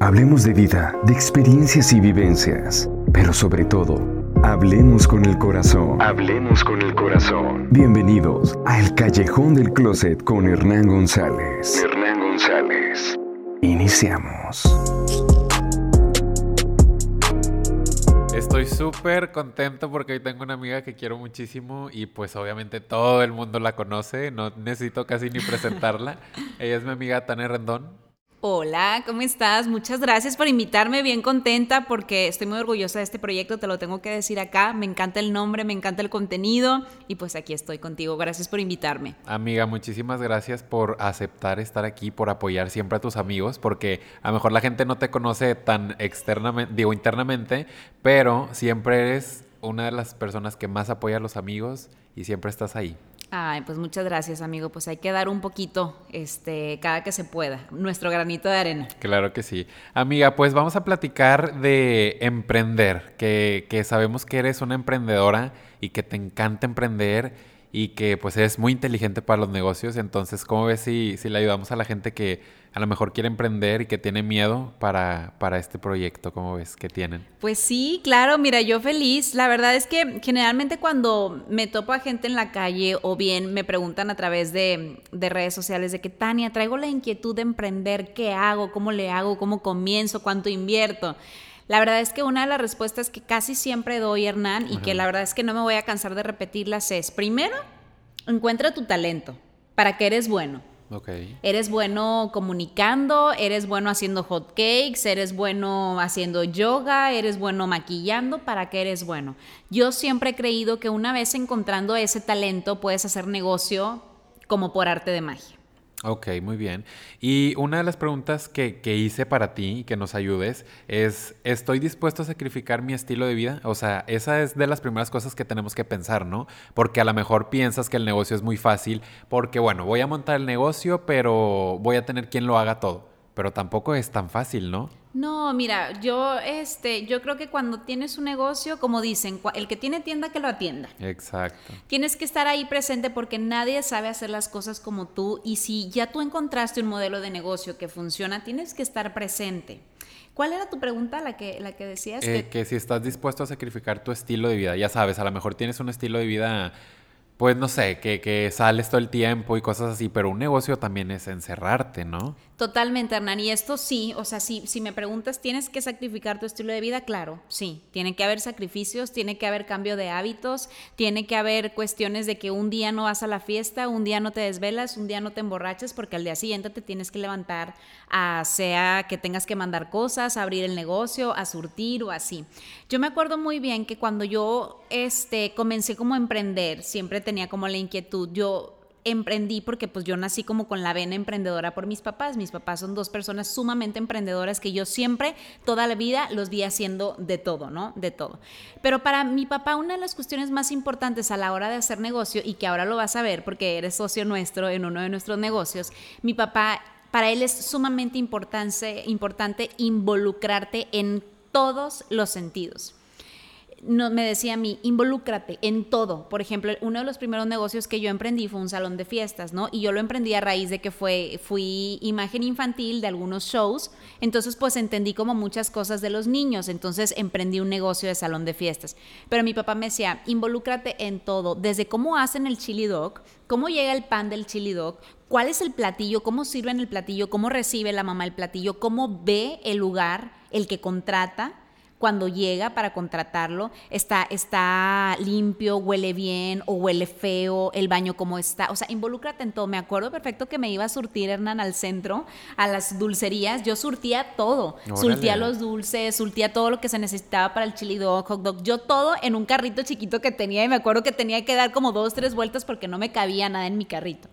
Hablemos de vida, de experiencias y vivencias, pero sobre todo, hablemos con el corazón. Hablemos con el corazón. Bienvenidos a El Callejón del Closet con Hernán González. Hernán González. Iniciamos. Estoy súper contento porque hoy tengo una amiga que quiero muchísimo y pues obviamente todo el mundo la conoce, no necesito casi ni presentarla. Ella es mi amiga Tania Rendón. Hola, ¿cómo estás? Muchas gracias por invitarme, bien contenta porque estoy muy orgullosa de este proyecto, te lo tengo que decir acá, me encanta el nombre, me encanta el contenido y pues aquí estoy contigo, gracias por invitarme. Amiga, muchísimas gracias por aceptar estar aquí, por apoyar siempre a tus amigos, porque a lo mejor la gente no te conoce tan externamente, digo internamente, pero siempre eres una de las personas que más apoya a los amigos y siempre estás ahí. Ay, pues muchas gracias, amigo. Pues hay que dar un poquito, este, cada que se pueda, nuestro granito de arena. Claro que sí. Amiga, pues vamos a platicar de emprender, que, que sabemos que eres una emprendedora y que te encanta emprender y que pues es muy inteligente para los negocios. Entonces, ¿cómo ves si, si le ayudamos a la gente que a lo mejor quiere emprender y que tiene miedo para, para este proyecto? ¿Cómo ves que tienen? Pues sí, claro, mira, yo feliz. La verdad es que generalmente cuando me topo a gente en la calle o bien me preguntan a través de, de redes sociales de que Tania, traigo la inquietud de emprender, ¿qué hago? ¿Cómo le hago? ¿Cómo comienzo? ¿Cuánto invierto? La verdad es que una de las respuestas que casi siempre doy, Hernán, y que la verdad es que no me voy a cansar de repetirlas es, primero, encuentra tu talento, para que eres bueno. Okay. Eres bueno comunicando, eres bueno haciendo hot cakes, eres bueno haciendo yoga, eres bueno maquillando, ¿para qué eres bueno? Yo siempre he creído que una vez encontrando ese talento puedes hacer negocio como por arte de magia. Ok, muy bien. Y una de las preguntas que, que, hice para ti y que nos ayudes es, ¿estoy dispuesto a sacrificar mi estilo de vida? O sea, esa es de las primeras cosas que tenemos que pensar, ¿no? Porque a lo mejor piensas que el negocio es muy fácil, porque bueno, voy a montar el negocio, pero voy a tener quien lo haga todo. Pero tampoco es tan fácil, ¿no? No, mira, yo, este, yo creo que cuando tienes un negocio, como dicen, el que tiene tienda que lo atienda. Exacto. Tienes que estar ahí presente porque nadie sabe hacer las cosas como tú y si ya tú encontraste un modelo de negocio que funciona, tienes que estar presente. ¿Cuál era tu pregunta, la que, la que decías? Eh, que... que si estás dispuesto a sacrificar tu estilo de vida, ya sabes, a lo mejor tienes un estilo de vida pues no sé, que, que, sales todo el tiempo y cosas así, pero un negocio también es encerrarte, ¿no? Totalmente, Hernán. Y esto sí, o sea, si, me preguntas, ¿tienes que sacrificar tu estilo de vida? Claro, sí. Tiene que haber sacrificios, tiene que haber cambio de hábitos, tiene que haber cuestiones de que un día no vas a la fiesta, un día no te desvelas, un día no te emborrachas, porque al día siguiente te tienes que levantar a sea que tengas que mandar cosas, a abrir el negocio, a surtir o así. Yo me acuerdo muy bien que cuando yo este, comencé como a emprender, siempre tenía como la inquietud, yo emprendí porque pues yo nací como con la vena emprendedora por mis papás. Mis papás son dos personas sumamente emprendedoras que yo siempre, toda la vida, los vi haciendo de todo, ¿no? De todo. Pero para mi papá una de las cuestiones más importantes a la hora de hacer negocio y que ahora lo vas a ver porque eres socio nuestro en uno de nuestros negocios, mi papá, para él es sumamente importante, importante involucrarte en todos los sentidos no, me decía a mí, involúcrate en todo. Por ejemplo, uno de los primeros negocios que yo emprendí fue un salón de fiestas, ¿no? Y yo lo emprendí a raíz de que fue, fui imagen infantil de algunos shows. Entonces, pues entendí como muchas cosas de los niños. Entonces, emprendí un negocio de salón de fiestas. Pero mi papá me decía, involúcrate en todo. Desde cómo hacen el chili dog, cómo llega el pan del chili dog, cuál es el platillo, cómo sirven el platillo, cómo recibe la mamá el platillo, cómo ve el lugar, el que contrata cuando llega para contratarlo, está, está limpio, huele bien o huele feo, el baño como está. O sea, involúcrate en todo. Me acuerdo perfecto que me iba a surtir, Hernán, al centro, a las dulcerías. Yo surtía todo. Surtía los dulces, surtía todo lo que se necesitaba para el chili dog, hot dog. Yo todo en un carrito chiquito que tenía y me acuerdo que tenía que dar como dos, tres vueltas porque no me cabía nada en mi carrito.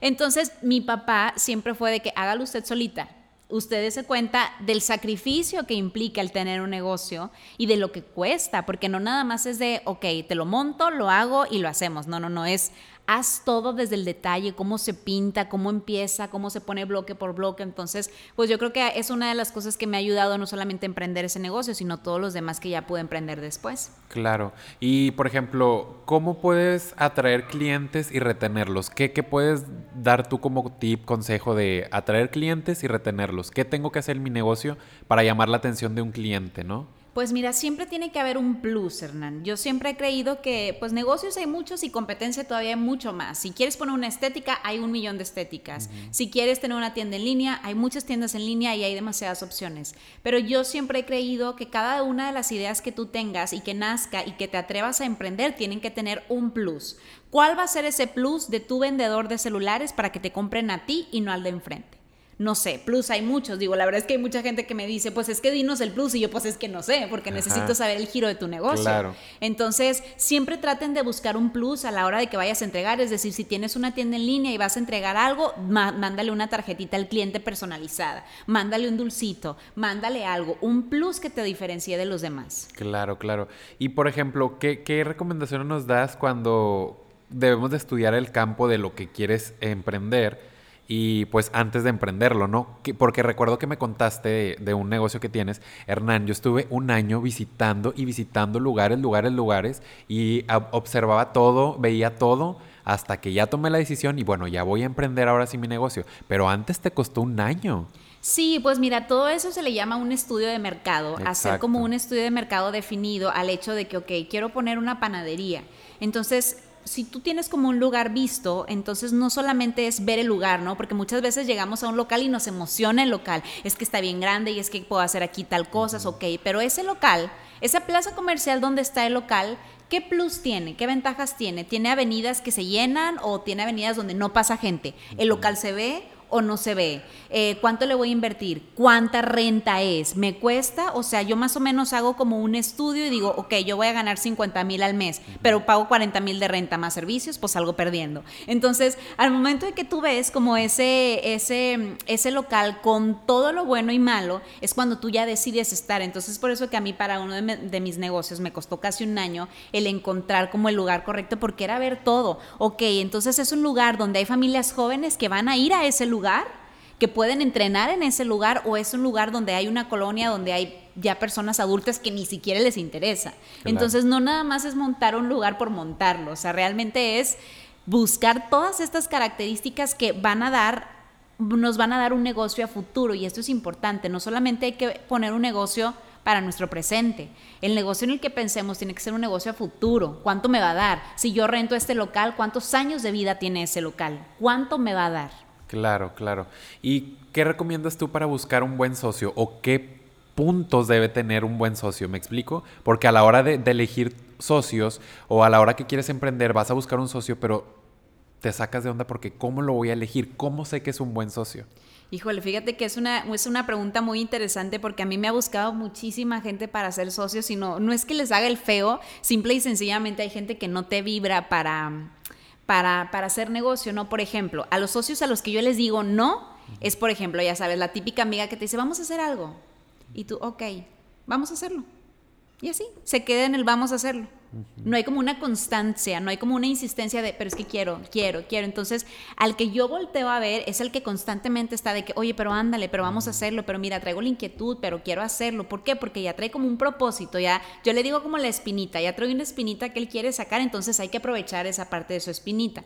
Entonces, mi papá siempre fue de que hágalo usted solita ustedes se cuenta del sacrificio que implica el tener un negocio y de lo que cuesta, porque no nada más es de, ok, te lo monto, lo hago y lo hacemos. No, no, no, es haz todo desde el detalle, cómo se pinta, cómo empieza, cómo se pone bloque por bloque. Entonces, pues yo creo que es una de las cosas que me ha ayudado no solamente a emprender ese negocio, sino todos los demás que ya pude emprender después. Claro. Y, por ejemplo, ¿cómo puedes atraer clientes y retenerlos? ¿Qué, qué puedes dar tú como tip, consejo de atraer clientes y retenerlos? ¿Qué tengo que hacer en mi negocio para llamar la atención de un cliente, no? Pues mira, siempre tiene que haber un plus, Hernán. Yo siempre he creído que pues negocios hay muchos y competencia todavía hay mucho más. Si quieres poner una estética, hay un millón de estéticas. Si quieres tener una tienda en línea, hay muchas tiendas en línea y hay demasiadas opciones. Pero yo siempre he creído que cada una de las ideas que tú tengas y que nazca y que te atrevas a emprender tienen que tener un plus. ¿Cuál va a ser ese plus de tu vendedor de celulares para que te compren a ti y no al de enfrente? No sé, plus hay muchos. Digo, la verdad es que hay mucha gente que me dice, pues es que dinos el plus y yo pues es que no sé, porque necesito saber el giro de tu negocio. Claro. Entonces, siempre traten de buscar un plus a la hora de que vayas a entregar. Es decir, si tienes una tienda en línea y vas a entregar algo, mándale una tarjetita al cliente personalizada, mándale un dulcito, mándale algo, un plus que te diferencie de los demás. Claro, claro. Y por ejemplo, ¿qué, qué recomendaciones nos das cuando debemos de estudiar el campo de lo que quieres emprender? Y pues antes de emprenderlo, ¿no? porque recuerdo que me contaste de, un negocio que tienes, Hernán, yo estuve un año visitando y visitando lugares, lugares, lugares y observaba todo, veía todo hasta que ya tomé la decisión y bueno, ya voy a emprender ahora sí mi negocio, pero antes te costó un año. Sí, pues mira, todo eso se le llama un estudio de mercado, hacer como un estudio de mercado definido al hecho de que, ok, quiero poner una panadería. Entonces, si tú tienes como un lugar visto, entonces no solamente es ver el lugar, ¿no? Porque muchas veces llegamos a un local y nos emociona el local. Es que está bien grande y es que puedo hacer aquí tal cosas, ok. Pero ese local, esa plaza comercial donde está el local, ¿qué plus tiene? ¿Qué ventajas tiene? ¿Tiene avenidas que se llenan o tiene avenidas donde no pasa gente? ¿El local se ve? O no se ve? Eh, ¿Cuánto le voy a invertir? ¿Cuánta renta es? ¿Me cuesta? O sea, yo más o menos hago como un estudio y digo, ok, yo voy a ganar 50 mil al mes, pero pago 40 mil de renta más servicios, pues salgo perdiendo. Entonces, al momento de que tú ves como ese, ese, ese local con todo lo bueno y malo, es cuando tú ya decides estar. Entonces, por eso que a mí para uno de, de mis negocios me costó casi un año el encontrar como el lugar correcto, porque era ver todo. Ok, entonces es un lugar donde hay familias jóvenes que van a ir a ese lugar lugar, que pueden entrenar en ese lugar o es un lugar donde hay una colonia donde hay ya personas adultas que ni siquiera les interesa. Entonces no nada más es montar un lugar por montarlo, o sea, realmente es buscar todas estas características que van a dar nos van a dar un negocio a futuro y esto es importante, no solamente hay que poner un negocio para nuestro presente. El negocio en el que pensemos tiene que ser un negocio a futuro. ¿Cuánto me va a dar? Si yo rento este local, ¿cuántos años de vida tiene ese local? ¿Cuánto me va a dar? Claro, claro. ¿Y qué recomiendas tú para buscar un buen socio o qué puntos debe tener un buen socio? ¿Me explico? Porque a la hora de, elegir socios o a la hora que quieres emprender vas a buscar un socio, pero te sacas de onda porque ¿cómo lo voy a elegir? ¿Cómo sé que es un buen socio? Híjole, fíjate que es una, es una pregunta muy interesante porque a mí me ha buscado muchísima gente para ser socio, sino no es que les haga el feo, simple y sencillamente hay gente que no te vibra para para, hacer negocio, ¿no? Por ejemplo, a los socios a los que yo les digo no, es por ejemplo, ya sabes, la típica amiga que te dice, vamos a hacer algo. Y tú, ok, vamos a hacerlo. Y así, se queda en el vamos a hacerlo. No hay como una constancia, no hay como una insistencia de, pero es que quiero, quiero, quiero. Entonces, al que yo volteo a ver es el que constantemente está de que, oye, pero ándale, pero vamos a hacerlo, pero mira, traigo la inquietud, pero quiero hacerlo. ¿Por qué? Porque ya trae como un propósito, ya, yo le digo como la espinita, ya trae una espinita que él quiere sacar, entonces hay que aprovechar esa parte de su espinita.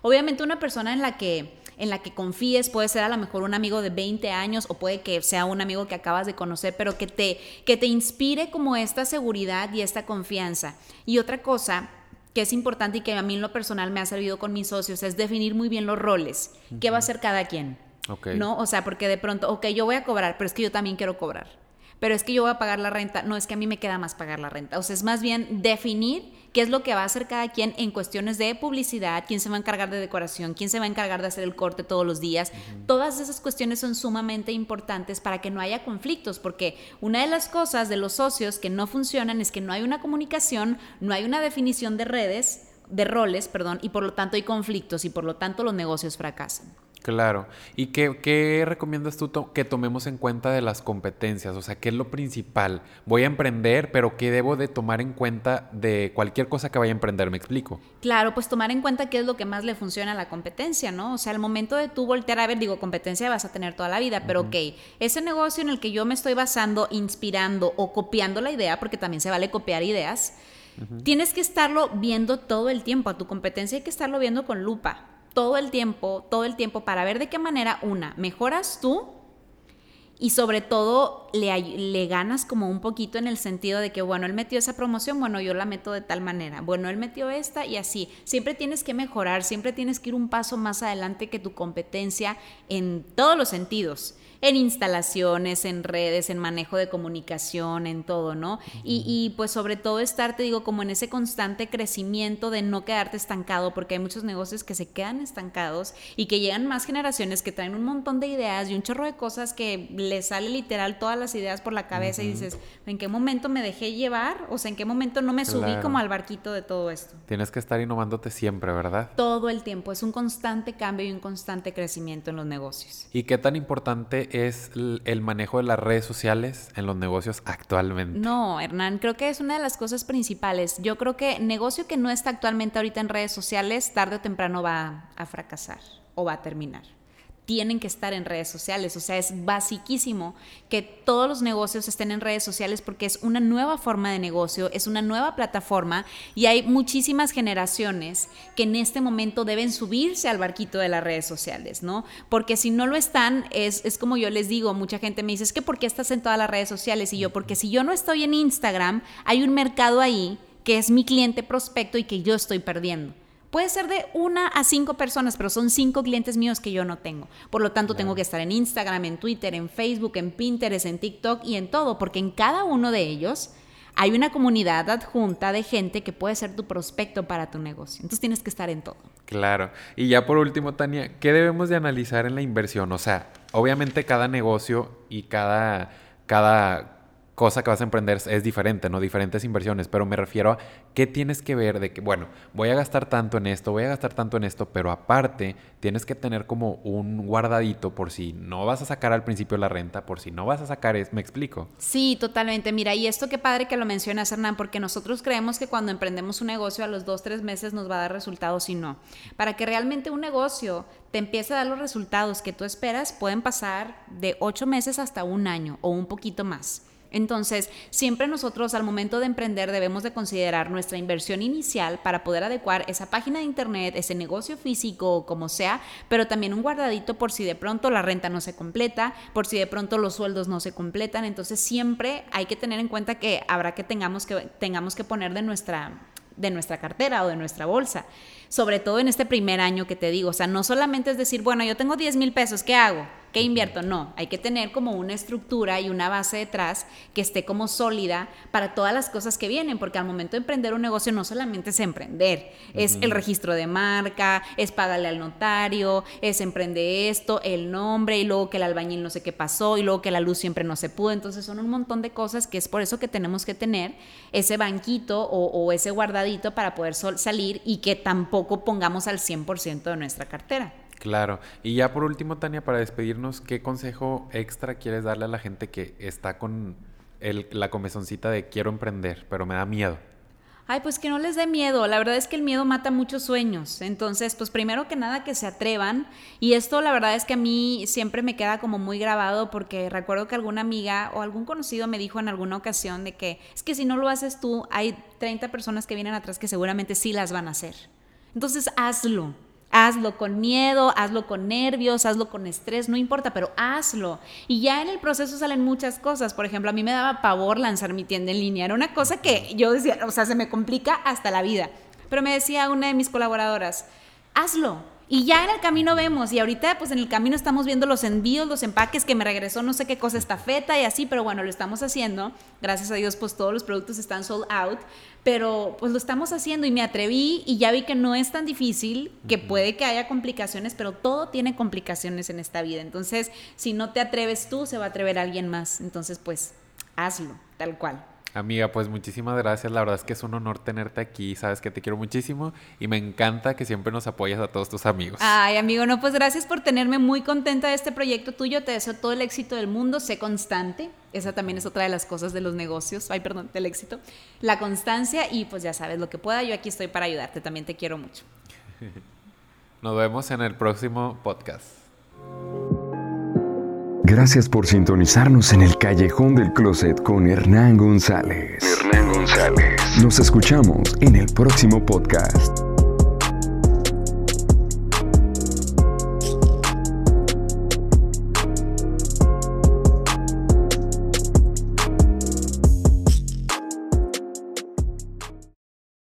Obviamente una persona en la que en la que confíes, puede ser a lo mejor un amigo de 20 años o puede que sea un amigo que acabas de conocer, pero que te, que te inspire como esta seguridad y esta confianza. Y otra cosa que es importante y que a mí en lo personal me ha servido con mis socios es definir muy bien los roles. ¿Qué va a hacer cada quien? ¿No? O sea, porque de pronto, ok, yo voy a cobrar, pero es que yo también quiero cobrar. Pero es que yo voy a pagar la renta. No, es que a mí me queda más pagar la renta. O sea, es más bien definir qué es lo que va a hacer cada quien en cuestiones de publicidad, quién se va a encargar de decoración, quién se va a encargar de hacer el corte todos los días. Todas esas cuestiones son sumamente importantes para que no haya conflictos, porque una de las cosas de los socios que no funcionan es que no hay una comunicación, no hay una definición de redes, de roles, perdón, y por lo tanto hay conflictos y por lo tanto los negocios fracasan. Claro. ¿Y qué, qué recomiendas tú que tomemos en cuenta de las competencias? O sea, ¿qué es lo principal? Voy a emprender, pero ¿qué debo de tomar en cuenta de cualquier cosa que vaya a emprender? ¿Me explico? Claro, pues tomar en cuenta qué es lo que más le funciona a la competencia, ¿no? O sea, al momento de tú voltear a ver, digo, competencia vas a tener toda la vida, pero ok, ese negocio en el que yo me estoy basando, inspirando o copiando la idea, porque también se vale copiar ideas, tienes que estarlo viendo todo el tiempo. A tu competencia hay que estarlo viendo con lupa todo el tiempo, todo el tiempo para ver de qué manera, una, mejoras tú y sobre todo le, ganas como un poquito en el sentido de que, bueno, él metió esa promoción, bueno, yo la meto de tal manera, bueno, él metió esta y así. Siempre tienes que mejorar, siempre tienes que ir un paso más adelante que tu competencia en todos los sentidos en instalaciones, en redes, en manejo de comunicación, en todo, ¿no? y, pues sobre todo estar, te digo, como en ese constante crecimiento de no quedarte estancado, porque hay muchos negocios que se quedan estancados y que llegan más generaciones que traen un montón de ideas y un chorro de cosas que les sale literal todas las ideas por la cabeza y dices, ¿en qué momento me dejé llevar? O sea, ¿en qué momento no me subí como al barquito de todo esto? Tienes que estar innovándote siempre, ¿verdad? Todo el tiempo, es un constante cambio y un constante crecimiento en los negocios. ¿Y qué tan importante es el manejo de las redes sociales en los negocios actualmente? No, Hernán, creo que es una de las cosas principales. Yo creo que negocio que no está actualmente ahorita en redes sociales, tarde o temprano va a fracasar o va a terminar tienen que estar en redes sociales. O sea, es basiquísimo que todos los negocios estén en redes sociales porque es una nueva forma de negocio, es una nueva plataforma y hay muchísimas generaciones que en este momento deben subirse al barquito de las redes sociales, ¿no? Porque si no lo están, es, es como yo les digo, mucha gente me dice, es que ¿por qué estás en todas las redes sociales? Y yo, porque si yo no estoy en Instagram, hay un mercado ahí que es mi cliente prospecto y que yo estoy perdiendo. Puede ser de una a cinco personas, pero son cinco clientes míos que yo no tengo. Por lo tanto, tengo que estar en Instagram, en Twitter, en Facebook, en Pinterest, en TikTok y en todo, porque en cada uno de ellos hay una comunidad adjunta de gente que puede ser tu prospecto para tu negocio. Entonces tienes que estar en todo. Claro. Y ya por último, Tania, ¿qué debemos de analizar en la inversión? O sea, obviamente cada negocio y cada, cada cosa que vas a emprender es diferente, ¿no? Diferentes inversiones, pero me refiero a qué tienes que ver de que, bueno, voy a gastar tanto en esto, voy a gastar tanto en esto, pero aparte tienes que tener como un guardadito por si no vas a sacar al principio la renta, por si no vas a sacar, es, ¿me explico? Sí, totalmente. Mira, y esto qué padre que lo mencionas, Hernán, porque nosotros creemos que cuando emprendemos un negocio a los dos, tres meses nos va a dar resultados y no. Para que realmente un negocio te empiece a dar los resultados que tú esperas, pueden pasar de ocho meses hasta un año o un poquito más. Entonces, siempre nosotros al momento de emprender debemos de considerar nuestra inversión inicial para poder adecuar esa página de internet, ese negocio físico, como sea, pero también un guardadito por si de pronto la renta no se completa, por si de pronto los sueldos no se completan. Entonces, siempre hay que tener en cuenta que habrá que tengamos que, tengamos que poner de nuestra, de nuestra cartera o de nuestra bolsa sobre todo en este primer año que te digo. O sea, no solamente es decir, bueno, yo tengo 10 mil pesos, ¿qué hago? ¿Qué invierto? No, hay que tener como una estructura y una base detrás que esté como sólida para todas las cosas que vienen, porque al momento de emprender un negocio no solamente es emprender, es el registro de marca, es pagarle al notario, es emprender esto, el nombre y luego que el albañil no sé qué pasó y luego que la luz siempre no se pudo. Entonces son un montón de cosas que es por eso que tenemos que tener ese banquito o, o ese guardadito para poder salir y que tampoco pongamos al 100% de nuestra cartera. Claro. Y ya por último, Tania, para despedirnos, ¿qué consejo extra quieres darle a la gente que está con la comezoncita de quiero emprender, pero me da miedo? Ay, pues que no les dé miedo. La verdad es que el miedo mata muchos sueños. Entonces, pues primero que nada que se atrevan. Y esto la verdad es que a mí siempre me queda como muy grabado porque recuerdo que alguna amiga o algún conocido me dijo en alguna ocasión de que es que si no lo haces tú, hay 30 personas que vienen atrás que seguramente sí las van a hacer. Entonces hazlo. Hazlo con miedo, hazlo con nervios, hazlo con estrés, no importa, pero hazlo. Y ya en el proceso salen muchas cosas. Por ejemplo, a mí me daba pavor lanzar mi tienda en línea. Era una cosa que yo decía, o sea, se me complica hasta la vida. Pero me decía una de mis colaboradoras, hazlo y ya en el camino vemos, y ahorita pues en el camino estamos viendo los envíos, los empaques, que me regresó no sé qué cosa esta feta y así, pero bueno, lo estamos haciendo. Gracias a Dios pues todos los productos están sold out, pero pues lo estamos haciendo y me atreví y ya vi que no es tan difícil, que puede que haya complicaciones, pero todo tiene complicaciones en esta vida. Entonces, si no te atreves tú, se va a atrever alguien más. Entonces, pues hazlo, tal cual. Amiga, pues muchísimas gracias. La verdad es que es un honor tenerte aquí. Sabes que te quiero muchísimo y me encanta que siempre nos apoyas a todos tus amigos. Ay, amigo, no, pues gracias por tenerme muy contenta de este proyecto tuyo. Te deseo todo el éxito del mundo. Sé constante. Esa también es otra de las cosas de los negocios. Ay, perdón, del éxito. La constancia y pues ya sabes lo que pueda. Yo aquí estoy para ayudarte. También te quiero mucho. Nos vemos en el próximo podcast. Gracias por sintonizarnos en el Callejón del Closet con Hernán González. Hernán González. Nos escuchamos en el próximo podcast.